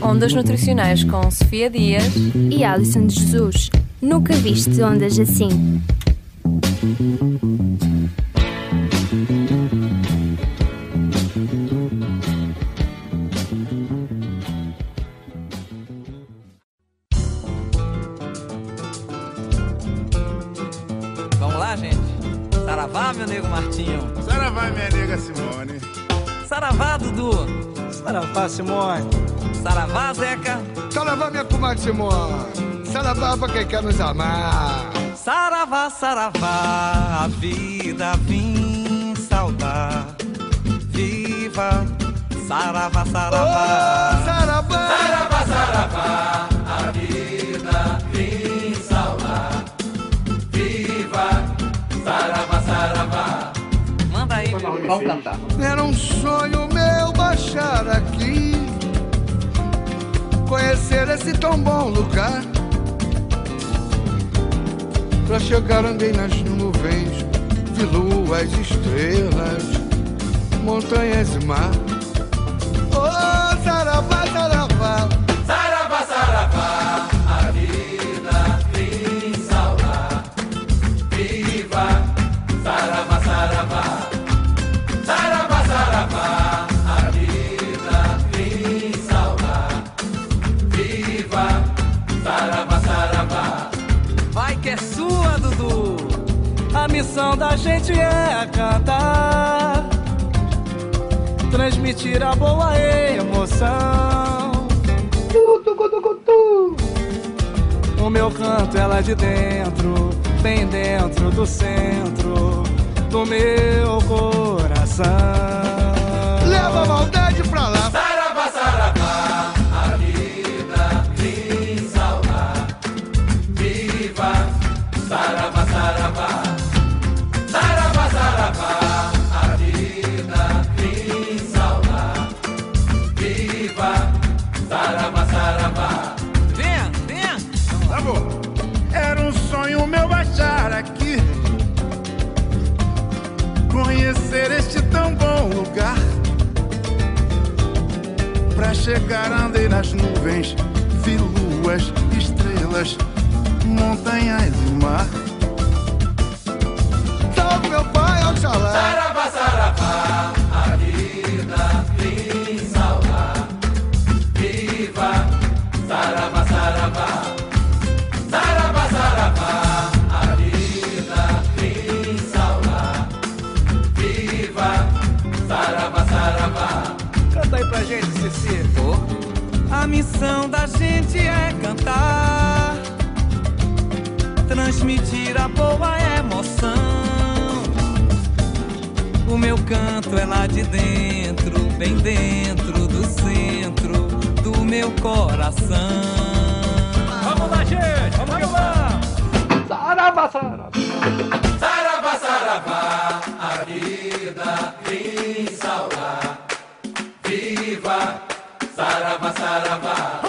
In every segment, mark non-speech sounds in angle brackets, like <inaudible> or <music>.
Ondas Nutricionais com Sofia Dias e Alison de Jesus. Nunca viste ondas assim. Vamos lá, gente? Saravá, meu nego Martinho. Saravá, minha nega Simone. Saravá, Dudu. Saravá, Simone. Saravá, Zeca. Saravá, minha comadre Simone. Saravá pra quem quer nos amar. Saravá, saravá, a vida vim saudar. Viva, saravá, saravá. Oh, saravá. Saravá, saravá, a vida vim saudar. Viva, saravá, saravá. Manda aí, meu. Vamos cantar. Era um sonho meu baixar aqui. Conhecer esse tão bom lugar. Pra chegar andei nas nuvens, vi luas, estrelas, montanhas e mar. Missão da gente é cantar transmitir a boa emoção. O meu canto é lá de dentro, bem dentro do centro do meu coração. Conhecer este tão bom lugar. Pra chegar andei nas nuvens, vi luas, estrelas, montanhas e mar. Salve meu pai, Oxalá. Missão da gente é cantar, transmitir a boa emoção. O meu canto é lá de dentro, bem dentro do centro do meu coração. Vamos lá, gente. Vamos que vamos. Saravá, saravá. Saravá,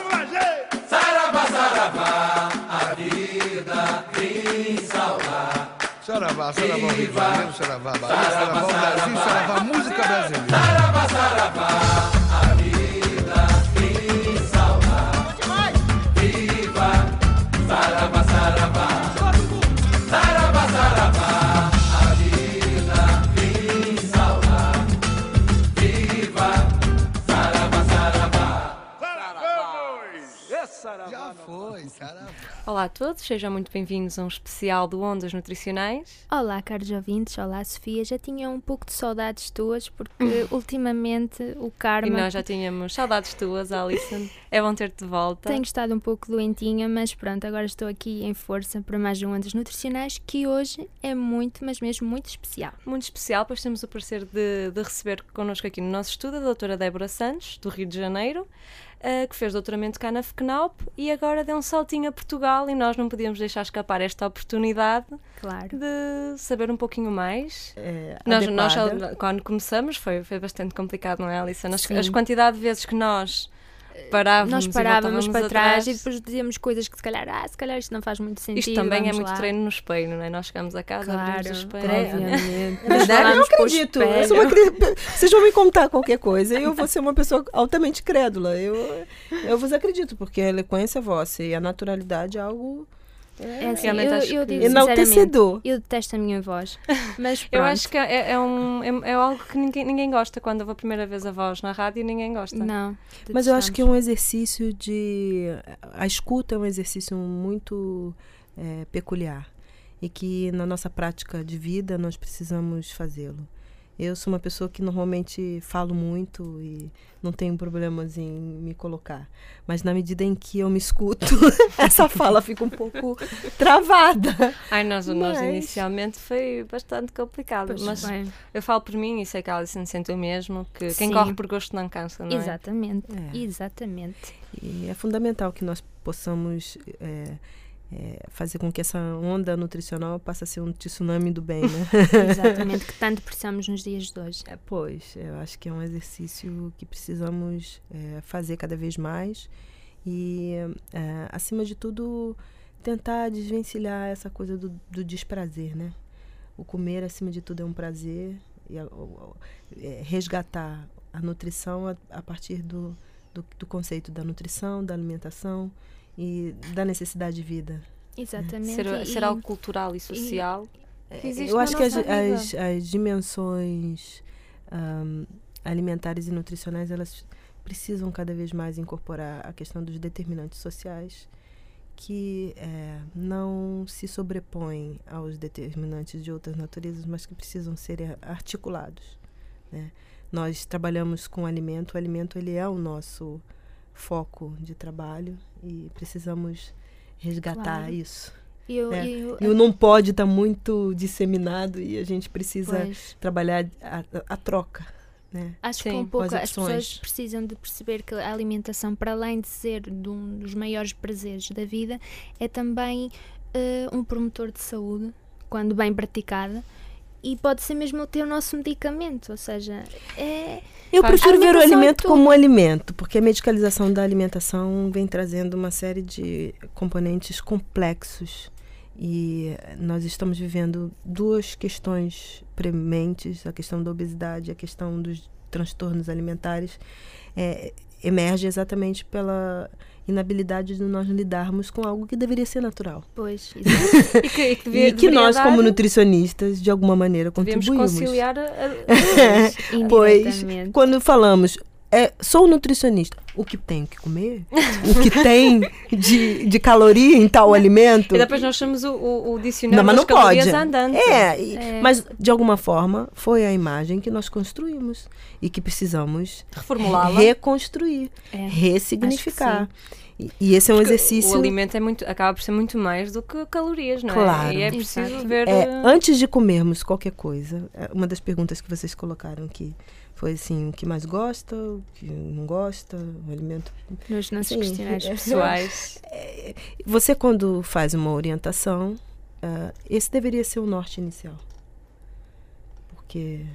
saravá. Saravá, a vida vim saudar. Saravá, saravá, Rio de. Janeiro, saravá, Bahia, Saravá, saravá, Brasil, saravá, música brasileira. Saravá, saravá, Olá a todos, sejam muito bem-vindos a um especial do Ondas Nutricionais. Olá, caros ouvintes. Olá, Sofia. Já tinha um pouco de saudades tuas porque <laughs> ultimamente o E karma. nós já tínhamos saudades tuas, Alison. É bom ter-te de volta. Tenho estado um pouco doentinha, mas pronto, agora estou aqui em força para mais um Ondas Nutricionais que hoje é muito, mas mesmo muito especial. Muito especial, pois temos o prazer de, de receber connosco aqui no nosso estudo a doutora Débora Santos, do Rio de Janeiro, eh, que fez doutoramento cá na FECNAUP e agora deu um saltinho a Portugal e nós não podíamos deixar escapar esta oportunidade Claro. de saber um pouquinho mais. eh, Nós, nós, quando começamos, foi, foi bastante complicado, não é, Alissa? As, as quantidade de vezes que nós parávamos, nós parávamos para trás atrás. e depois dizíamos coisas que se calhar, ah, se calhar isto não faz muito sentido. Isto também é muito lá. treino no espelho, não é? Nós chegamos a casa, abrimos o Claro, espelho. obviamente. Verdade, eu Falámos para o acredito. Eu sou uma cri- Vocês vão me contar qualquer coisa e eu vou ser uma pessoa altamente crédula. Eu, eu vos acredito, porque a eloquência vossa e a naturalidade é algo É assim, Realmente eu, acho eu que- digo enaltecedor. eu detesto a minha voz. Mas Eu pronto. acho que é, é um, é, é algo que ninguém, ninguém gosta. Quando eu vou a primeira vez a voz na rádio, ninguém gosta. Não. Mas eu acho que é detestamos. um exercício de. A escuta é um exercício muito eh, peculiar e que na nossa prática de vida nós precisamos fazê-lo. Eu sou uma pessoa que normalmente falo muito e não tenho problemas em me colocar. Mas na medida em que eu me escuto, <laughs> essa fala fica um pouco travada. Ai, nós, nós Mas- inicialmente foi bastante complicado. Pois mas bem. eu falo por mim e sei que a Alison sente o mesmo, que quem Sim. corre por gosto não cansa, não é? Exatamente. É. Exatamente. E é fundamental que nós possamos eh, eh, fazer com que essa onda nutricional passe a ser um tsunami do bem, né? <laughs> Exatamente. que tanto precisamos nos dias de hoje. É, pois, eu acho que é um exercício que precisamos é, fazer cada vez mais e, é, acima de tudo, tentar desvencilhar essa coisa do, do desprazer, né? O comer, acima de tudo, é um prazer e a- o- o- é, resgatar a nutrição a, a partir do, do, do conceito da nutrição, da alimentação e da necessidade de vida. Exatamente. Ser, e- ser algo cultural e social. que existe Eu acho que as, as, as dimensões ahm, alimentares e nutricionais elas precisam cada vez mais incorporar a questão dos determinantes sociais que eh, não se sobrepõem aos determinantes de outras naturezas, mas que precisam ser articulados. né? Nós trabalhamos com alimento, o alimento ele é o nosso foco de trabalho e precisamos resgatar Claro. isso. e eu, É. e eu- E o não pode está muito disseminado e a gente precisa pois, trabalhar a, a- troca, né? acho que Sim, um com as pouco as pessoas precisam de perceber que a alimentação, para além de ser de um dos maiores prazeres da vida, é também eh, um promotor de saúde, quando bem praticada. E pode ser mesmo ter o nosso medicamento, ou seja, é, Eu prefiro ver o Alimentação é alimento como um alimento, porque a medicalização da alimentação vem trazendo uma série de componentes complexos. E nós estamos vivendo duas questões prementes, a questão da obesidade e a questão dos transtornos alimentares, é, emerge exatamente pela inabilidade de nós lidarmos com algo que deveria ser natural. pois. <laughs> E que, e que, e que nós, dar- como nutricionistas, de alguma maneira contribuímos. conciliar a, a- <laughs> Pois, quando falamos, é, sou nutricionista, o que tenho que comer? o que tem de, de caloria em tal alimento? E depois nós chamamos o, o, o dicionário Não, mas não pode. calorias andante. É, e- É. mas de alguma forma foi a imagem que nós construímos e que precisamos Reformulá-la. reconstruir, É, ressignificar. E, e esse é um Porque exercício. O alimento é muito, acaba por ser muito mais do que calorias, não é? Claro. E é preciso Exato. ver. É, eh, antes de comermos qualquer coisa, é, uma das perguntas que vocês colocaram aqui foi assim, o que mais gosta, o que não gosta, o alimento. nos nossos Sim. questionários <laughs> É. pessoais. Você quando faz uma orientação, ah, esse deveria ser o norte inicial. Porque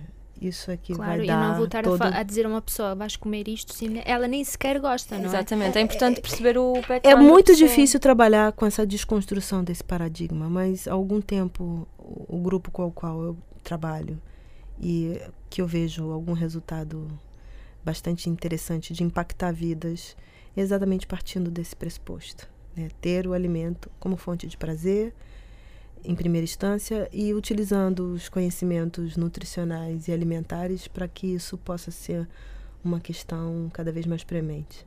isso é que Claro, vai eu dar não vou estar a todo... fa- a, dizer a uma pessoa, vais comer isto, sim, ela nem sequer gosta, não é? Exatamente. É importante perceber o. É muito difícil trabalhar com essa desconstrução desse paradigma, mas há algum tempo o o grupo com o qual eu trabalho e que eu vejo algum resultado bastante interessante de impactar vidas, exatamente partindo desse pressuposto. Né? Ter o alimento como fonte de prazer, em primeira instância, e utilizando os conhecimentos nutricionais e alimentares para que isso possa ser uma questão cada vez mais premente.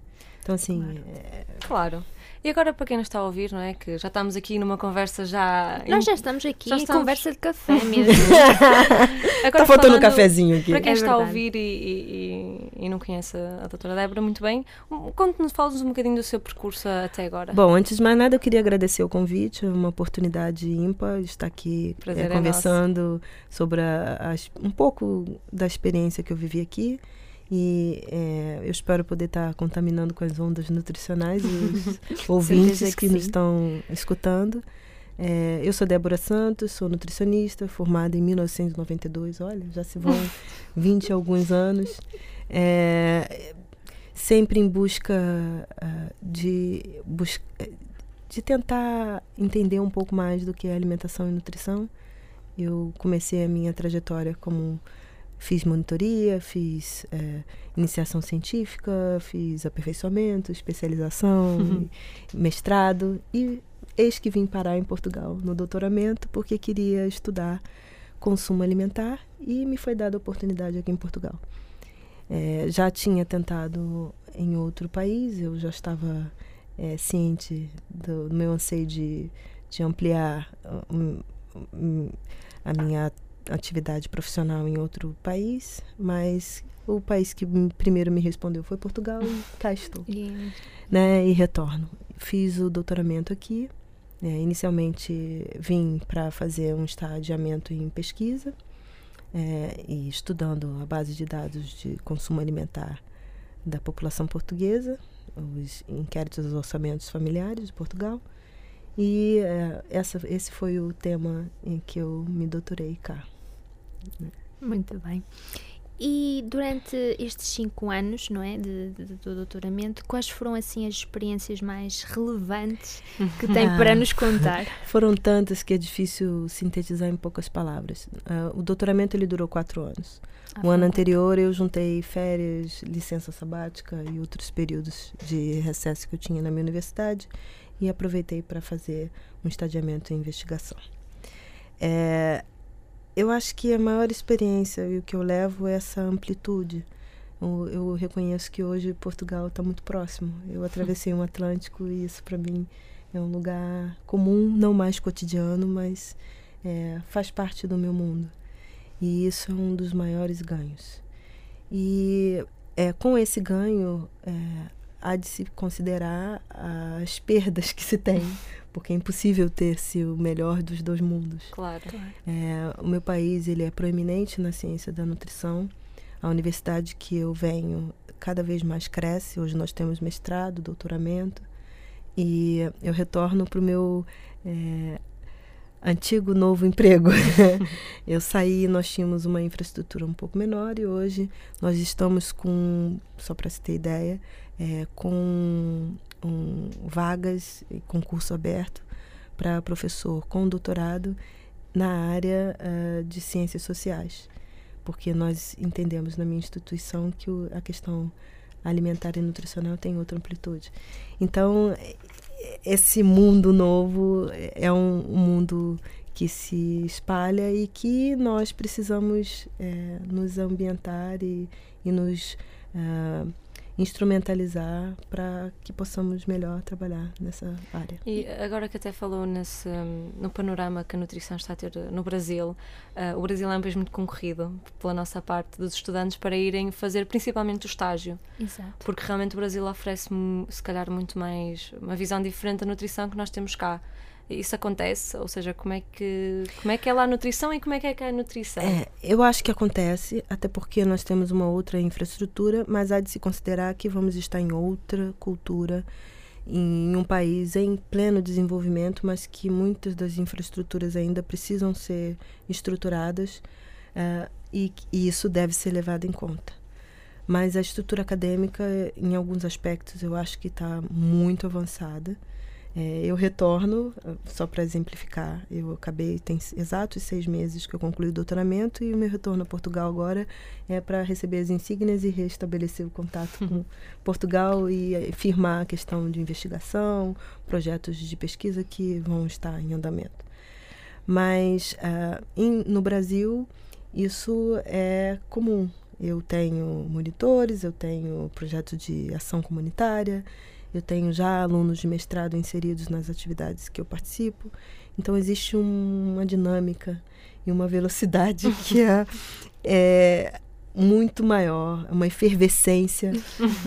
Então, assim, é, Claro. E agora, para quem nos está a ouvir, não é? Que já estamos aqui numa conversa já. Nós já estamos aqui Já em estamos. conversa de café mesmo. <laughs> Agora, Tá faltando um falando- cafezinho aqui. Para quem É está a verdade. ouvir e, e- e- não conhece a doutora Débora muito bem, conte-nos, fale-nos um bocadinho do seu percurso até agora. Bom, antes de mais nada, eu queria agradecer o convite, é uma oportunidade ímpar de estar aqui eh, é conversando sobre a- as- um pouco da experiência que eu vivi aqui. E eh, eu espero poder estar contaminando com as ondas nutricionais os <laughs> ouvintes que, que nos estão escutando. Eh, eu sou Débora Santos, sou nutricionista, formada em 1992. Olha, já se vão <laughs> 20 e alguns anos. Eh, sempre em busca uh, de, bus de tentar entender um pouco mais do que é alimentação e nutrição. Eu comecei a minha trajetória como fiz monitoria, fiz é, iniciação científica, fiz aperfeiçoamento, especialização, uhum. mestrado e eis que vim parar em Portugal no doutoramento porque queria estudar consumo alimentar e me foi dada a oportunidade aqui em Portugal. É, já tinha tentado em outro país, eu já estava é, ciente do, do, meu anseio de, de ampliar um, um, a minha atividade profissional em outro país, mas o país que primeiro me respondeu foi Portugal e <laughs> cá estou. Yeah. Né, e retorno. Fiz o doutoramento aqui. Né, inicialmente vim para fazer um estadiamento em pesquisa é, e estudando a base de dados de consumo alimentar da população portuguesa, os inquéritos dos orçamentos familiares de Portugal. E é, essa, esse foi o tema em que eu me doutorei cá. Muito bem. E durante estes cinco anos, não é, de, de, do doutoramento, quais foram assim as experiências mais relevantes que tem <laughs> para nos contar? Foram tantas que é difícil sintetizar em poucas palavras. Uh, o doutoramento ele durou quatro anos. Ah, o ano anterior eu juntei férias, licença sabática e outros períodos de recesso que eu tinha na minha universidade e aproveitei para fazer um estadiamento em investigação. É, eu acho que a maior experiência e o que eu levo é essa amplitude. Eu, eu reconheço que hoje Portugal está muito próximo. Eu atravessei um Atlântico e isso para mim é um lugar comum, não mais cotidiano, mas é, faz parte do meu mundo. E isso é um dos maiores ganhos. E é, com esse ganho, é, há de se considerar as perdas que se tem <laughs> porque é impossível ter-se o melhor dos dois mundos. Claro. É, o meu país ele é proeminente na ciência da nutrição. A universidade que eu venho cada vez mais cresce. Hoje nós temos mestrado, doutoramento. E eu retorno para o meu é, antigo novo emprego. <laughs> <laughs> eu saí, nós tínhamos uma infraestrutura um pouco menor e hoje nós estamos com, só para se ter ideia, é, com um, vagas e concurso aberto para professor com doutorado na área uh, de ciências sociais, porque nós entendemos na minha instituição que o, a questão alimentar e nutricional tem outra amplitude. Então, esse mundo novo é um, um mundo que se espalha e que nós precisamos é, nos ambientar e, e nos uh, instrumentalizar para que possamos melhor trabalhar nessa área. E agora que até falou nesse, no panorama que a nutrição está a ter no Brasil, uh, o Brasil é um país muito concorrido pela nossa parte dos estudantes para irem fazer principalmente o estágio. Exato. Porque realmente o Brasil oferece se calhar muito mais uma visão diferente da nutrição que nós temos cá isso acontece? Ou seja, como é que como é que é lá a nutrição e como é que é é a nutrição? É, eu acho que acontece, até porque nós temos uma outra infraestrutura, mas há de se considerar que vamos estar em outra cultura, em um país em pleno desenvolvimento, mas que muitas das infraestruturas ainda precisam ser estruturadas uh, e, e isso deve ser levado em conta. Mas a estrutura acadêmica, em alguns aspectos, eu acho que está muito avançada. É, eu retorno, só para exemplificar, eu acabei, tem exatos seis meses que eu concluí o doutoramento e o meu retorno a Portugal agora é para receber as insígnias e restabelecer o contato com Portugal e eh, firmar a questão de investigação, projetos de pesquisa que vão estar em andamento. Mas uh, em, no Brasil, isso é comum. Eu tenho monitores, eu tenho projeto de ação comunitária, eu tenho já alunos de mestrado inseridos nas atividades que eu participo. Então, existe um, uma dinâmica e uma velocidade <laughs> que é, é muito maior, uma efervescência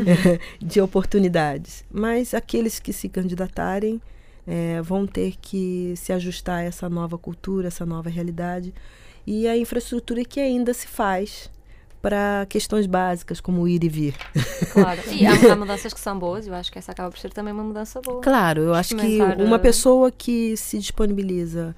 <laughs> de oportunidades. Mas aqueles que se candidatarem é, vão ter que se ajustar a essa nova cultura, essa nova realidade e a infraestrutura que ainda se faz para questões básicas como ir e vir. Claro, e há, <laughs> há, mudanças que são boas, eu acho que essa acaba por ser também uma mudança boa. Claro, eu acho que uma pessoa que se disponibiliza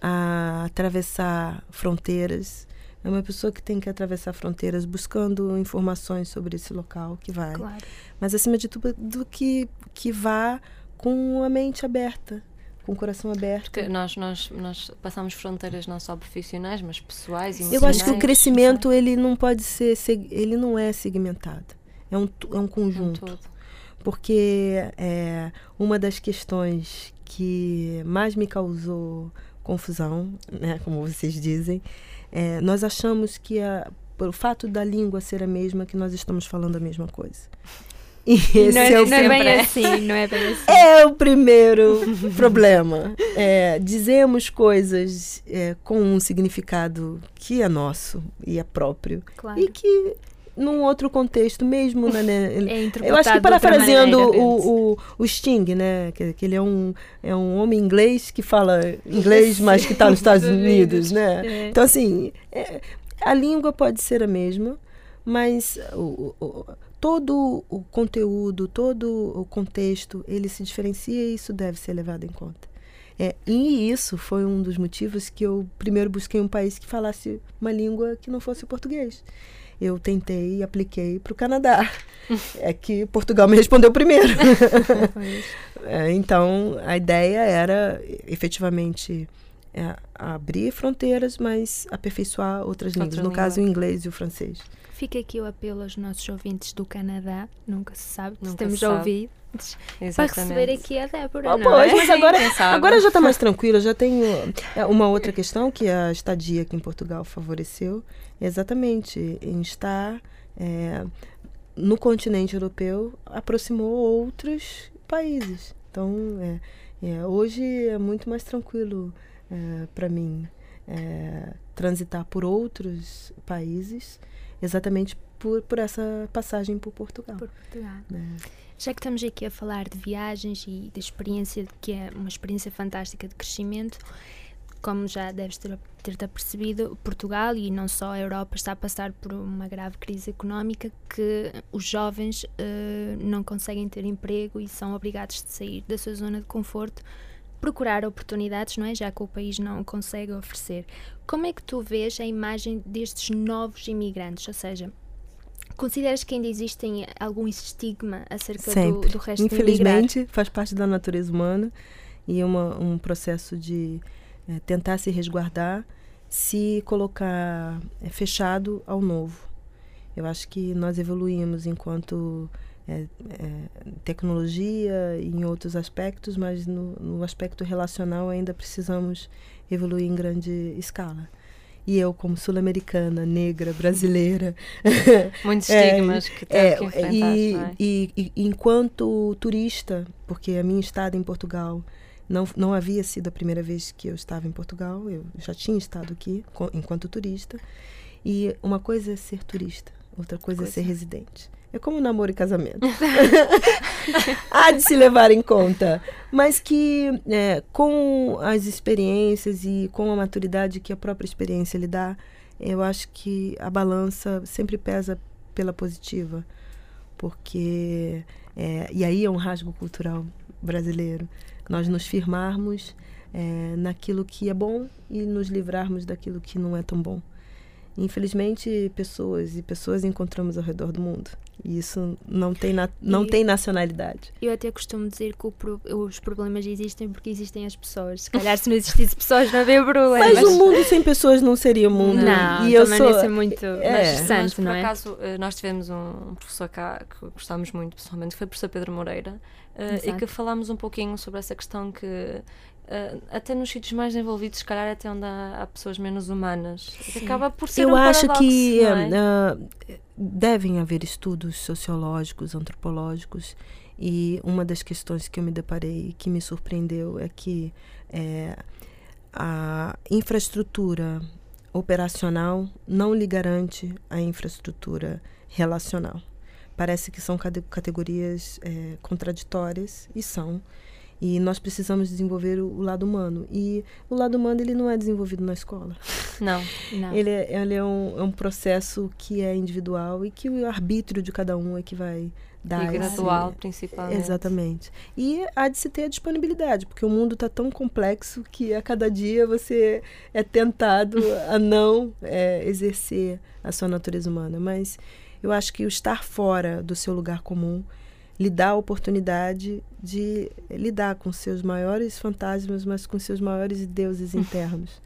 a atravessar fronteiras É uma pessoa que tem que atravessar fronteiras buscando informações sobre esse local que vai. Claro. Mas acima de tudo, do que que vá com a mente aberta, com o coração aberto. Porque nós, nós, nós passamos fronteiras não só profissionais, mas pessoais e Eu acho que o emocionais. crescimento ele não pode ser, ele não é segmentado. É um, é um Um conjunto. todo. porque é, uma das questões que mais me causou confusão, né, como vocês dizem, é, nós achamos que a, pelo fato da língua ser a mesma, que nós estamos falando a mesma coisa. E esse não é, é, o não é bem assim, não é bem assim. é o primeiro <laughs> problema. É, dizemos coisas é, com um significado que é nosso e é próprio. Claro. E que, num outro contexto, mesmo na, né, <laughs> É eu acho que parafraseando o, o, o Sting, né? Que, que ele é um, é um homem inglês que fala inglês, mas que está nos <laughs> Estados Unidos, né? É. Então, assim, é, a língua pode ser a mesma, mas o, o- todo o conteúdo, todo o contexto, ele se diferencia e isso deve ser levado em conta. É, e isso foi um dos motivos que eu primeiro busquei um país que falasse uma língua que não fosse o português. Eu tentei e apliquei para o Canadá. <laughs> É que Portugal me respondeu primeiro. <laughs> É, então, a ideia era efetivamente é, abrir fronteiras, mas aperfeiçoar outras línguas. Outra No caso, o língua. inglês e o francês. Fica aqui o apelo aos nossos ouvintes do Canadá, nunca se sabe, se Nunca temos sabe. para Exatamente. receber aqui a Débora, Ah, não pois, é? mas agora, agora já está mais <laughs> tranquilo. Já tenho é, uma outra questão que a estadia aqui em Portugal favoreceu. Exatamente, em estar é, no continente europeu, aproximou outros países. Então, é, é, hoje é muito mais tranquilo para mim é, transitar por outros países, exatamente por, por essa passagem por Portugal. Por Portugal. né? Já que estamos aqui a falar de viagens e de experiência, que é uma experiência fantástica de crescimento, como já deves ter, ter percebido, Portugal e não só a Europa está a passar por uma grave crise económica que os jovens eh, não conseguem ter emprego e são obrigados de sair da sua zona de conforto, procurar oportunidades, não é? Já que o país não consegue oferecer. Como é que tu vês a imagem destes novos imigrantes? Ou seja, Consideras que ainda existem algum estigma acerca do, Sempre. do resto de imigrar? Infelizmente, faz parte da natureza humana e é um processo de eh, tentar se resguardar, se colocar eh, fechado ao novo. Eu acho que nós evoluímos enquanto eh, eh, tecnologia e em outros aspectos, mas no, no aspecto relacional ainda precisamos evoluir em grande escala. E eu, como sul-americana, negra, brasileira, <laughs> Muitos É, estigmas que é, teve que enfrentar, e, é? e- e enquanto turista, porque a minha estada em Portugal não, não havia sido a primeira vez que eu estava em Portugal, eu já tinha estado aqui enquanto turista. E uma coisa é ser turista, outra coisa, é ser residente. É como namoro e casamento. <laughs> <laughs> Há de se levar em conta. Mas que é, com as experiências e com a maturidade que a própria experiência lhe dá, eu acho que a balança sempre pesa pela positiva. Porque. é, e aí é um rasgo cultural brasileiro. Nós nos firmarmos é, naquilo que é bom e nos livrarmos daquilo que não é tão bom. Infelizmente, pessoas e pessoas encontramos ao redor do mundo. E isso não tem, na, não E- tem nacionalidade. Eu até costumo dizer que o pro- os problemas existem porque existem as pessoas. Se calhar se não existisse pessoas não havia problemas. Mas o mundo sem pessoas não seria mundo. Não, e eu sou. não é muito É. Mas, interessante, por não é? acaso, eh, nós tivemos um, professor cá que gostámos muito, pessoalmente, que foi o professor Pedro Moreira, eh, e Exato. que falámos um pouquinho sobre essa questão que, eh, até nos sítios mais envolvidos, se calhar até onde há, há pessoas menos humanas, acaba por ser Eu um acho paradoxo, que não é? ah, devem haver estudos sociológicos, antropológicos, e uma das questões que eu me deparei e que me surpreendeu é que eh, a infraestrutura operacional não lhe garante a infraestrutura relacional. Parece que são cate- categorias eh, contraditórias e são. E nós precisamos desenvolver o, o, lado humano. E o lado humano ele não é desenvolvido na escola. <laughs> Não, não. Ele, é, ele é, um, é um processo que é individual e que o arbítrio de cada um é que vai dar. E gradual, esse... principalmente. Exatamente. E há de se ter a disponibilidade, porque o mundo está tão complexo que a cada dia você é tentado <laughs> a não é, exercer a sua natureza humana. Mas eu acho que o estar fora do seu lugar comum lhe dá a oportunidade de lidar com seus maiores fantasmas, mas com seus maiores deuses <laughs> internos.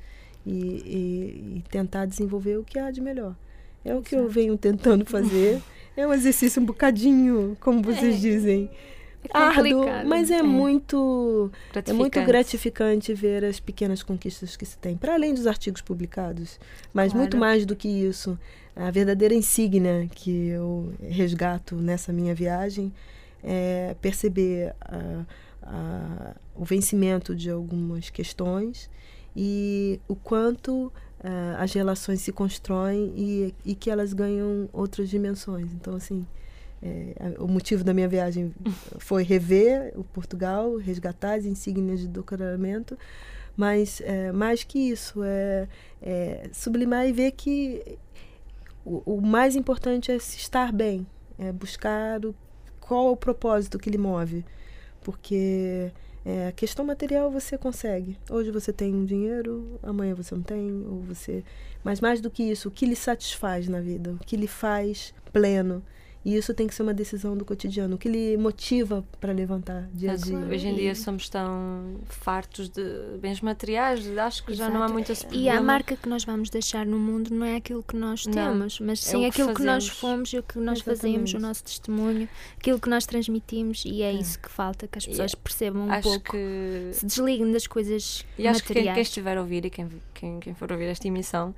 E, e, e, tentar desenvolver o que há de melhor. É o que eu venho tentando fazer. É um exercício um bocadinho, como vocês é, dizem, é árduo, mas é, é, muito é muito gratificante ver as pequenas conquistas que se tem, para além dos artigos publicados, mas claro. muito mais do que isso, a verdadeira insígnia que eu resgato nessa minha viagem é perceber a, a, o vencimento de algumas questões e o quanto uh, as relações se constroem e, e que elas ganham outras dimensões. Então, assim, é, o motivo da minha viagem foi rever o Portugal, resgatar as insígnias de doutoramento, mas é, mais que isso, é, é, sublimar e ver que o, o, mais importante é estar bem, é buscar o, qual é o propósito que lhe move, porque é, a questão material você consegue. Hoje você tem dinheiro, amanhã você não tem, ou você. Mas mais do que isso, o que lhe satisfaz na vida, o que lhe faz pleno. E isso tem que ser uma decisão do cotidiano, o que lhe motiva para levantar dia a dia. Hoje em dia somos tão fartos de bens materiais, acho que Exato. já não há muita E a marca que nós vamos deixar no mundo não é aquilo que nós não, temos, mas é sim é aquilo que, que, nós fomos e o que nós Exatamente. fazemos, o nosso testemunho, aquilo que nós transmitimos e é, é. isso que falta, que as pessoas percebam um acho pouco, que... se desliguem das coisas e materiais. acho que quem, quem estiver a ouvir e quem, quem, quem for ouvir esta emissão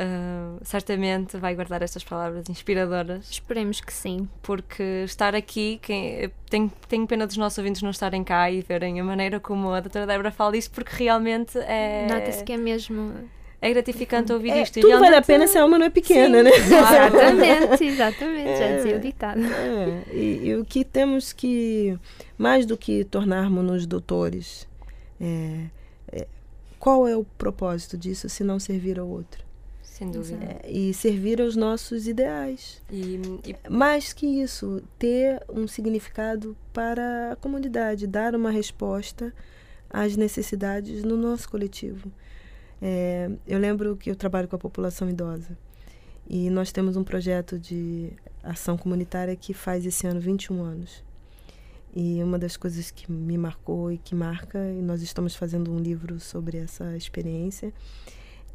Uh, certamente vai guardar estas palavras inspiradoras. Esperemos que sim. Porque estar aqui, quem, tenho, tenho pena dos nossos ouvintes não estarem cá e verem a maneira como a doutora Débora fala disso, porque realmente é. Nota-se que é mesmo. É gratificante ouvir é, isto. Tudo realmente... vale a pena se a alma não é pequena, sim, né? <laughs> Exatamente, exatamente. É, já dizia o ditado. É, e, e, o que temos que, mais do que tornarmos-nos doutores, é, é, qual é o propósito disso se não servir ao outro? Sem dúvida. É, e servir aos nossos ideais. E, e... Mais que isso, ter um significado para a comunidade, dar uma resposta às necessidades no nosso coletivo. É, eu lembro que eu trabalho com a população idosa e nós temos um projeto de ação comunitária que faz esse ano 21 anos. E uma das coisas que me marcou e que marca, e nós estamos fazendo um livro sobre essa experiência,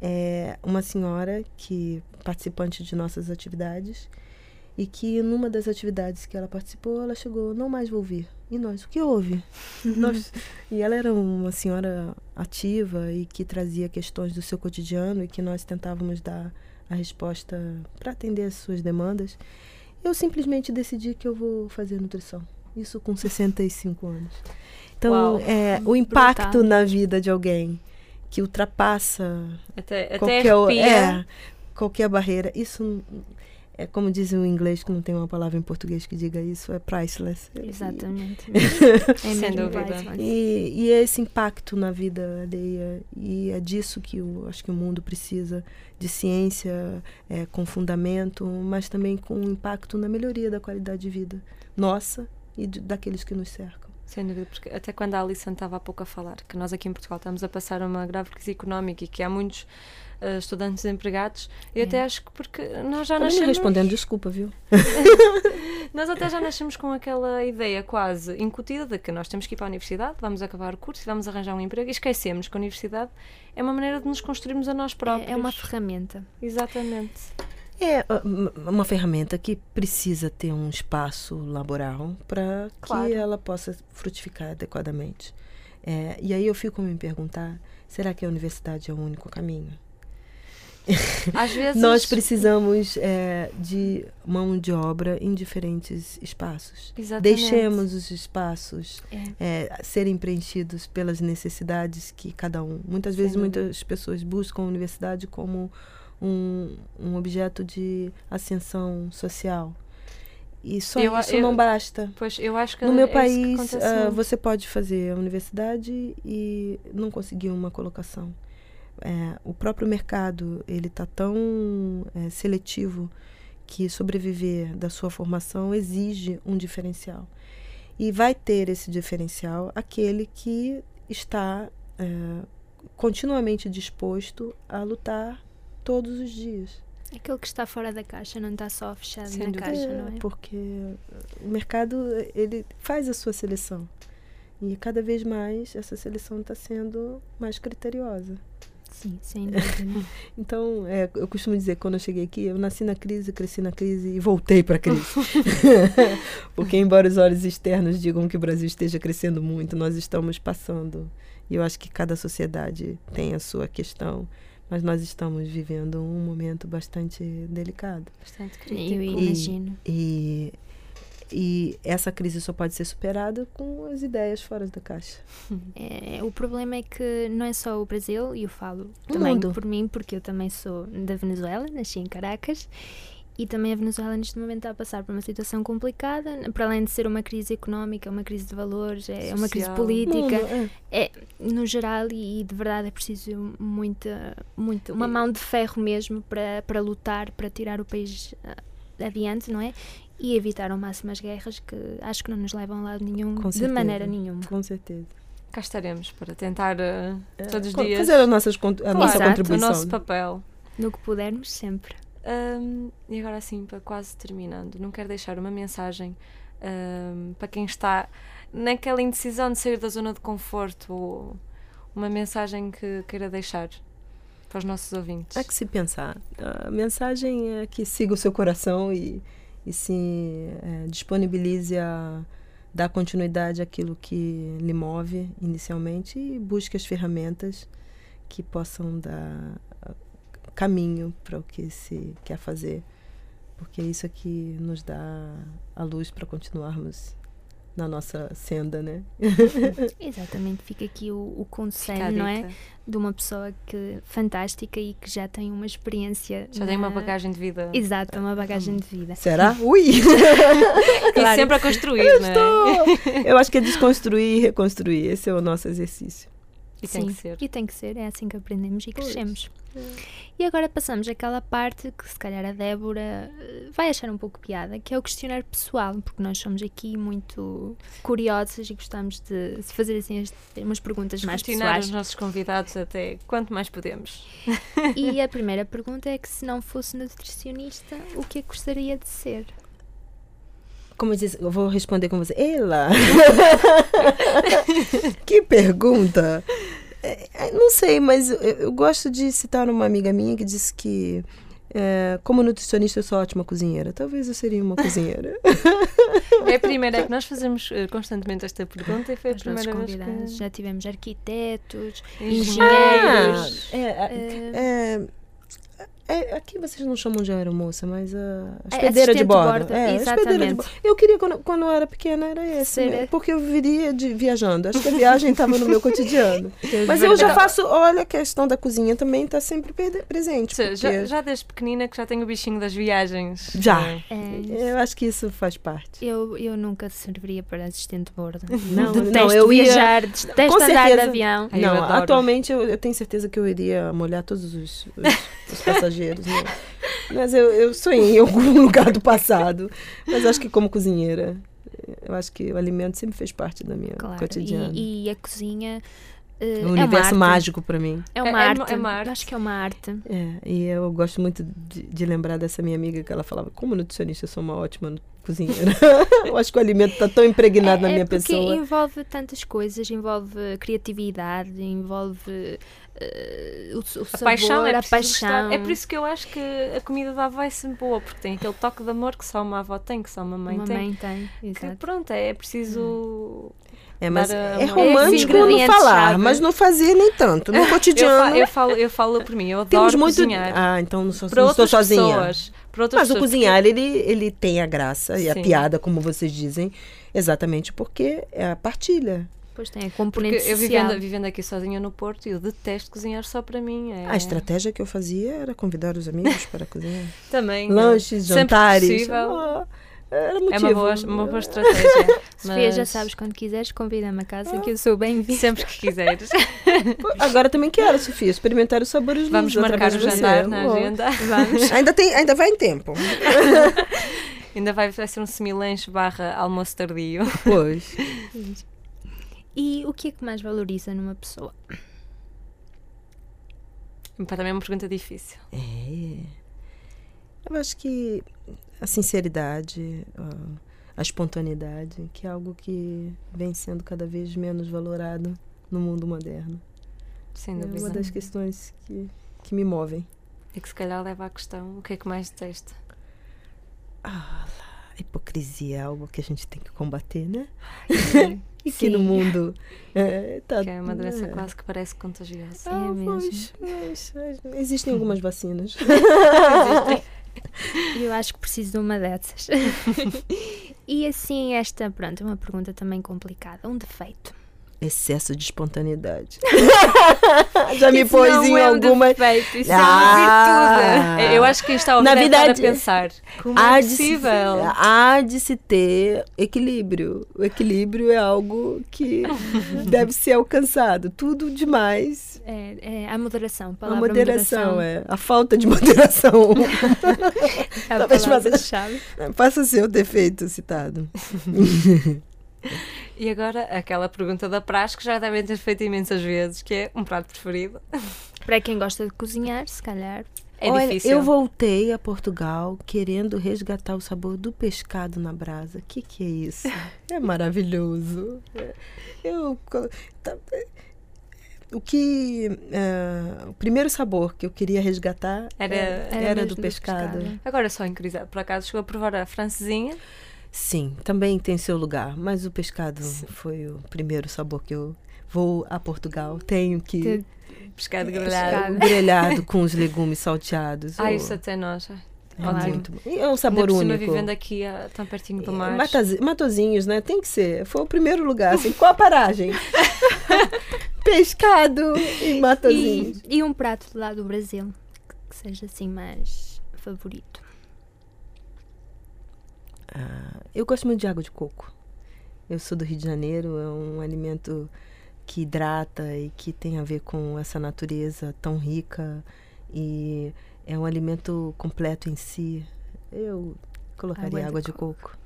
é uma senhora que participante de nossas atividades e que numa das atividades que ela participou, ela chegou, não mais vou vir. E nós, o que houve? <laughs> nós, e ela era uma senhora ativa e que trazia questões do seu cotidiano e que nós tentávamos dar a resposta para atender as suas demandas. Eu simplesmente decidi que eu vou fazer nutrição. Isso com 65 anos. Então, é, o impacto Brutal. na vida de alguém que ultrapassa até, qualquer, é, qualquer barreira. Isso é como dizem o inglês, que não tem uma palavra em português que diga isso, é priceless. Exatamente. <laughs> é Sem dúvida. E, e é esse impacto na vida alheia, e é disso que eu acho que o mundo precisa, de ciência é, com fundamento, mas também com impacto na melhoria da qualidade de vida nossa e de, daqueles que nos cercam. Sem dúvida, porque até quando a Alison estava há pouco a falar, que nós aqui em Portugal estamos a passar uma grave crise económica e que há muitos uh, estudantes desempregados, eu é. até acho que porque nós já nascemos... respondendo, desculpa, viu? <laughs> <laughs> nós até já nascemos com aquela ideia quase incutida de que nós temos que ir para a universidade, vamos acabar o curso e vamos arranjar um emprego e esquecemos que a universidade é uma maneira de nos construirmos a nós próprios. É, é uma ferramenta. Exatamente. É uma ferramenta que precisa ter um espaço laboral para claro. que ela possa frutificar adequadamente. É, e aí eu fico me perguntar: será que a universidade é o único caminho? Às <laughs> vezes nós precisamos é, de mão de obra em diferentes espaços. Exatamente. Deixemos os espaços é. É, serem preenchidos pelas necessidades que cada um. Muitas vezes muitas pessoas buscam a universidade como um, um objeto de ascensão social. E só Eu isso eu- não basta. Pois, eu acho que No meu é isso que país, muito. você pode fazer a universidade e não conseguir uma colocação. É, o próprio mercado ele está tão é, seletivo que sobreviver da sua formação exige um diferencial. E vai ter esse diferencial aquele que está é, continuamente disposto a lutar todos os dias. Aquele que está fora da caixa não está só fechado Sem na dúvida. caixa, É, não é? Porque o mercado ele faz a sua seleção e cada vez mais essa seleção está sendo mais criteriosa. Sim, sem dúvida. <laughs> Então, é, eu costumo dizer, quando eu cheguei aqui, eu nasci na crise, cresci na crise e voltei para a crise. <laughs> <laughs> Porque, embora os olhos externos digam que o Brasil esteja crescendo muito, nós estamos passando. E eu acho que cada sociedade tem a sua questão, mas nós estamos vivendo um momento bastante delicado. Bastante Eu crítico. imagino. E, e essa crise só pode ser superada com as ideias fora da caixa. <laughs> É, o problema é que não é só o Brasil, e eu falo O também mundo. por mim, porque eu também sou da Venezuela, nasci em Caracas, e também a Venezuela neste momento está a passar por uma situação complicada, para além de ser uma crise económica, uma crise de valores, é uma crise Social. política, Mundo, é. é no geral e, e de verdade é preciso muita, muito, uma E- mão de ferro mesmo para, para lutar, para tirar o país ah, adiante, não é? E evitar ao máximo as guerras que acho que não nos levam a lado nenhum, Com de maneira nenhuma. Com certeza. Cá estaremos para tentar eh, todos os dias Fazer as nossas, a nossa Exato, o o contribuição. nosso papel. No que pudermos, sempre. Ahm, e agora assim, para quase terminando, não quero deixar uma mensagem ahm, para quem está naquela indecisão de sair da zona de conforto, ou uma mensagem que queira deixar para os nossos ouvintes. Há que se pensar. A mensagem é que siga o seu coração e, e se é, disponibilize a dar continuidade àquilo que lhe move inicialmente e busque as ferramentas que possam dar caminho para o que se quer fazer. Porque é isso que nos dá a luz para continuarmos na nossa senda, né? <laughs> Exatamente, fica aqui o, o conselho, não é? De uma pessoa que fantástica e que já tem uma experiência. Já tem uma na- bagagem de vida. Exato, uma bagagem de vida. Será? <laughs> Ui! E Claro. sempre a construir, não é? Eu acho que é desconstruir e reconstruir. Esse é o nosso exercício. E tem Sim, que ser. E tem que ser, é assim que aprendemos e Pois. crescemos. E agora passamos àquela parte que se calhar a Débora eh, vai achar um pouco piada, que é o questionário pessoal, porque nós somos aqui muito curiosas e gostamos de se fazer assim as- umas perguntas mais Questionar pessoais. os nossos convidados até quanto mais podemos. E a primeira pergunta é que se não fosse nutricionista, o que é que gostaria de ser? Como eu disse, eu vou responder com você. Ela! <laughs> que pergunta! É, é, não sei, mas eu, eu gosto de citar uma amiga minha que disse que, é, como nutricionista, eu sou ótima cozinheira. Talvez eu seria uma cozinheira. É a primeira que nós fazemos eh, constantemente esta pergunta e foi a Os primeira vez que... Já tivemos arquitetos, Engenheiros. é, é, é, é, aqui vocês não chamam de aeromoça, mas a É, hospedeira de assistente de bordo. bordo, É, hospedeira de bordo. Eu queria, quando, quando eu era pequena, era esse. Ser- né? Porque eu viria de, viajando. Acho que a viagem estava no meu cotidiano. <laughs> é Mas eu já faço, olha, a questão da cozinha também está sempre presente. Já, já, porque já desde pequenina que já tenho o bichinho das viagens. Já. é? É, Eu acho que isso faz parte. eu, eu nunca serviria para assistente de bordo. <laughs> Não, detesto não, eu ia- viajar, detesto Com andar de avião. Ai, eu não, adoro. atualmente eu, eu tenho certeza que eu iria molhar todos os, os- <laughs> os passageiros. né? Mas eu, eu sonhei em algum <laughs> lugar do passado. Mas acho que como cozinheira, eu acho que o alimento sempre fez parte da minha Claro, cotidiana. e, e a cozinha eh, o é uma universo arte. mágico para mim. É uma, É- é arte. é uma arte. Eu acho que é uma arte. É, e eu gosto muito de, de lembrar dessa minha amiga que ela falava, como nutricionista eu sou uma ótima cozinheira. <laughs> eu acho que o alimento está tão impregnado na é, minha porque pessoa. envolve tantas coisas, envolve criatividade, envolve eh, o, o A sabor, paixão é a paixão. É por isso que eu acho que a comida da avó é sempre boa, porque tem aquele toque de amor que só uma avó tem, que só uma mãe uma tem. mãe tem, Que pronto, é preciso. É, mas a- é uma- romântico no falar, ingredientes-chave. mas não fazer nem tanto. No <laughs> Eu, cotidiano, fa- eu falo, eu falo por mim, eu adoro temos muito... cozinhar. Ah, então não sou, não outras sozinha. pessoas. Mas o cozinhar, ele, ele tem a graça e a Sim. piada, como vocês dizem, exatamente porque é a partilha. Depois tem a Porque componente eu social. vivendo, vivendo aqui sozinha no Porto, eu detesto cozinhar só para mim. É... A estratégia que eu fazia era convidar os amigos para cozinhar. <laughs> Também. Lanches, jantares. possível. Ah, era motivo. É uma boa, uma boa estratégia. <laughs> Sofia, já mas sabes, quando quiseres, convida-me a casa, que eu sou bem-vinda. Sempre que quiseres. <laughs> Agora também quero, Sofia, experimentar os sabores Vamos luz marcar o jantar na Bom. agenda. Vamos. Ainda, tem, ainda vai em tempo. Ainda vai, vai ser um semilanche barra almoço tardio. Pois. E o que é que mais valoriza numa pessoa? Pá, Também é uma pergunta difícil. É. Eu acho que a sinceridade, a, espontaneidade, que é algo que vem sendo cada vez menos valorado no mundo moderno. Sem É dúvida. uma das questões que, que me movem. E que se calhar leva à questão: o que é que mais detesta? Ah, a hipocrisia é algo que a gente tem que combater, né? <laughs> e que no mundo <laughs> é, tá, Que é uma doença quase que parece contagiosa. Ah, É mesmo. pois, existem algumas vacinas. <laughs> <laughs> Eu acho que preciso de uma dessas. e assim, esta, pronto, é uma pergunta também complicada. Um defeito. Excesso de espontaneidade. <laughs> Já me Isso pôs em é um alguma. defeito, isso Ah, Eu acho que está Na verdade, a pensar como há é de, se, possível. há de se ter equilíbrio. O equilíbrio é algo que <laughs> deve ser alcançado. Tudo demais. É, é a moderação, a A palavra moderação, é. A falta de <laughs> moderação é a Talvez faça- palavra-chave. passa a ser o defeito citado. E agora, aquela pergunta da praxe que já devem ter feito imensas vezes, que é um prato preferido. Para quem gosta de cozinhar, se calhar. É Olha, difícil. eu voltei a Portugal querendo resgatar o sabor do pescado na brasa. O que, que é isso? <laughs> É maravilhoso. Eu, tá- o que. é, o primeiro sabor que eu queria resgatar Era- era, Era do pescado. Agora só em curiosidade, por acaso chegou a provar a francesinha. Sim, também tem seu lugar, mas o pescado foi o primeiro sabor que eu vou a Portugal. Tenho que. Pescado É, grelhado. o <laughs> grelhado com os legumes salteados. Ah, isso até nós. ai. é ótimo. muito bom. É um Ainda sabor cima, único. vivendo aqui tão pertinho do mar. Mataz- Matozinhos, né? Tem que ser. Foi o primeiro lugar, assim. Qual a paragem? <laughs> Pescado e Matozinhos. E, e um prato de lá do Brasil que seja assim mais favorito. Ah, eu gosto muito de água de coco. Eu sou do Rio de Janeiro, é um alimento que hidrata e que tem a ver com essa natureza tão rica e é um alimento completo em si. Eu colocaria Água de água de coco.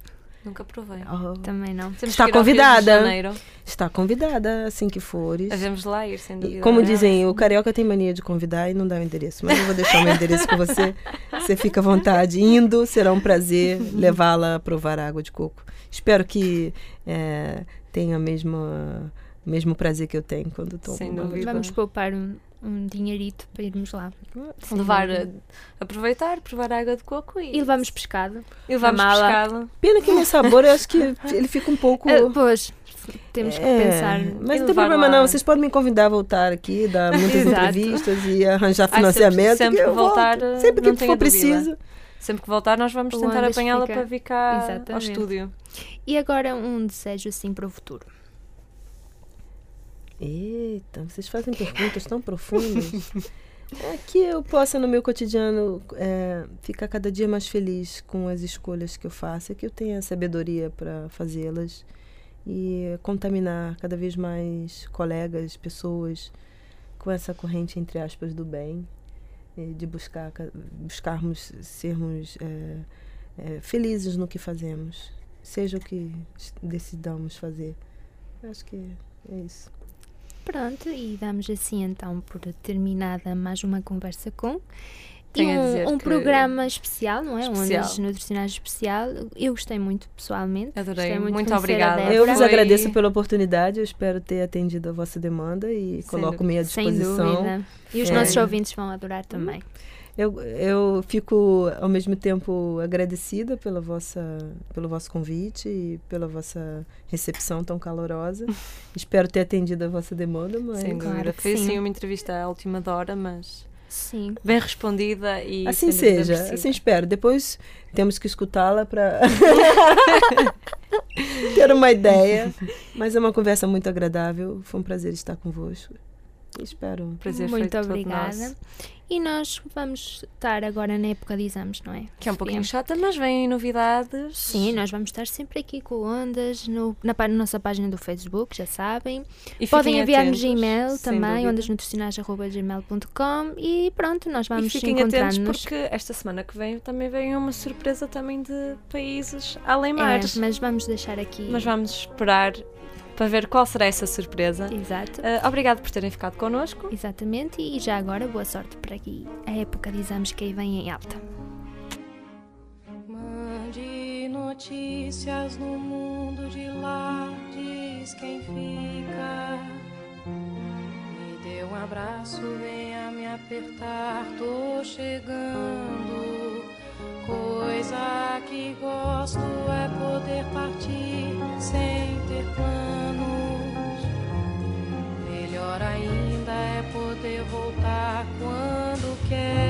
Nunca provei. Oh, Também não. Temos Está convidada. Está convidada assim que fores. Devemos lá ir, sem E, dúvida. como dizem, o carioca tem mania de convidar e não dá o endereço. Mas eu vou deixar o meu endereço com você. <laughs> Você fica à vontade. Indo, será um prazer levá-la a provar a água de coco. Espero que eh, tenha o mesmo prazer que eu tenho quando tomo. Sem uma água de dúvida. Vamos poupar um, um dinheirito para irmos lá. Sem Levar, a- aproveitar, provar a água de coco e, E levamos pescado. e levamos pescado. Pena que no sabor eu acho que ele fica um pouco. Ah, pois, temos que É, pensar. Mas não tem problema lá- não. Vocês podem me convidar a voltar aqui, dar <laughs> muitas entrevistas e arranjar Ai, financiamento. sempre- sempre que voltar, volto. sempre que tenha for preciso. Sempre que voltar, nós vamos O tentar apanhá-la para vir cá ao Exatamente. estúdio. E agora um desejo assim para o futuro. Eita, vocês fazem <laughs> perguntas tão profundas. É que eu possa, no meu cotidiano, é, ficar cada dia mais feliz com as escolhas que eu faço, é que eu tenha sabedoria para fazê-las e contaminar cada vez mais colegas, pessoas com essa corrente, entre aspas, do bem, de buscar, ca- buscarmos sermos é, é, felizes no que fazemos, seja o que decidamos fazer. Acho que é isso. Pronto, e damos assim então por terminada mais uma conversa com. E Tenho um, um programa especial, não é? Especial. Ondas nutricionais especial. Eu gostei muito pessoalmente. Adorei. Gostei muito, Muito obrigada. Eu vos Foi- agradeço pela oportunidade, eu espero ter atendido a vossa demanda e coloco-me à Sem disposição. dúvida. E os É. nossos ouvintes vão adorar também. Eu, eu fico ao mesmo tempo agradecida pela vossa, pelo vosso convite e pela vossa recepção tão calorosa. <laughs> espero ter atendido a vossa demanda, mas Sem Claro Foi sim. assim uma entrevista à última hora, mas Sim. bem respondida e assim seja, assim espero. Depois temos que escutá-la para <laughs> <laughs> ter uma ideia. Mas é uma conversa muito agradável. Foi um prazer estar convosco. Espero. Prazer Muito obrigada. nosso. E nós vamos estar agora na época de exames, não é? Que é um pouquinho chata, mas vêm novidades. Sim, nós vamos estar sempre aqui com ondas no- na, pá- nossa página do Facebook, já sabem. E Podem enviar-nos e-mail também, ondasnutricionais.gmail.com e pronto, nós E vamos fiquem atentos porque esta semana que vem também vem uma surpresa também de países além É, mares. mas vamos deixar aqui. Mas vamos esperar para ver qual será essa surpresa. Exato. Ah, obrigado por terem ficado connosco. Exatamente, e já agora boa sorte para aqui a época de exames que aí vem em alta. Mande notícias no mundo de lá, diz quem fica. Me dê um abraço, venha me apertar, tô chegando. Coisa que gosto é poder partir sem ter planos. Voltar quando quero.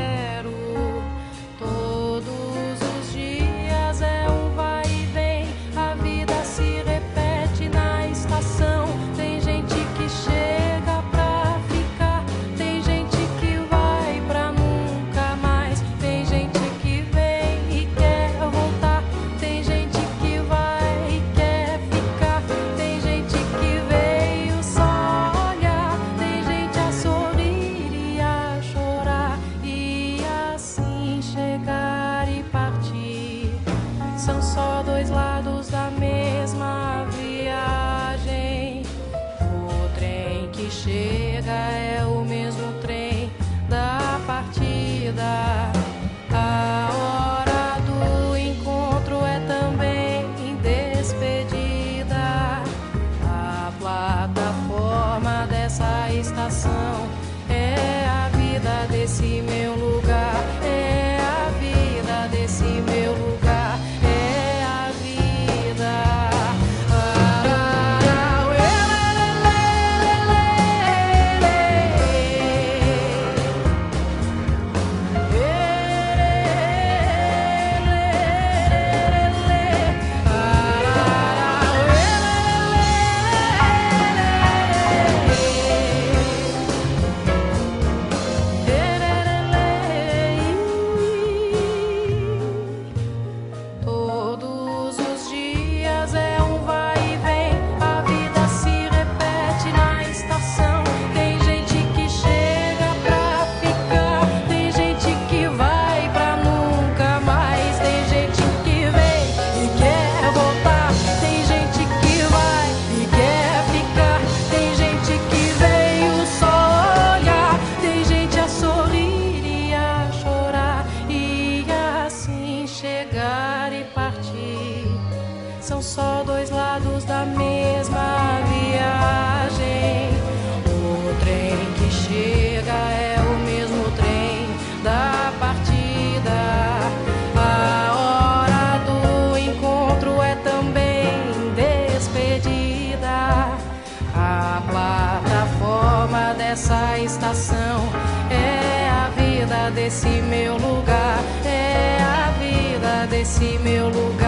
Desse meu lugar. É a vida desse meu lugar.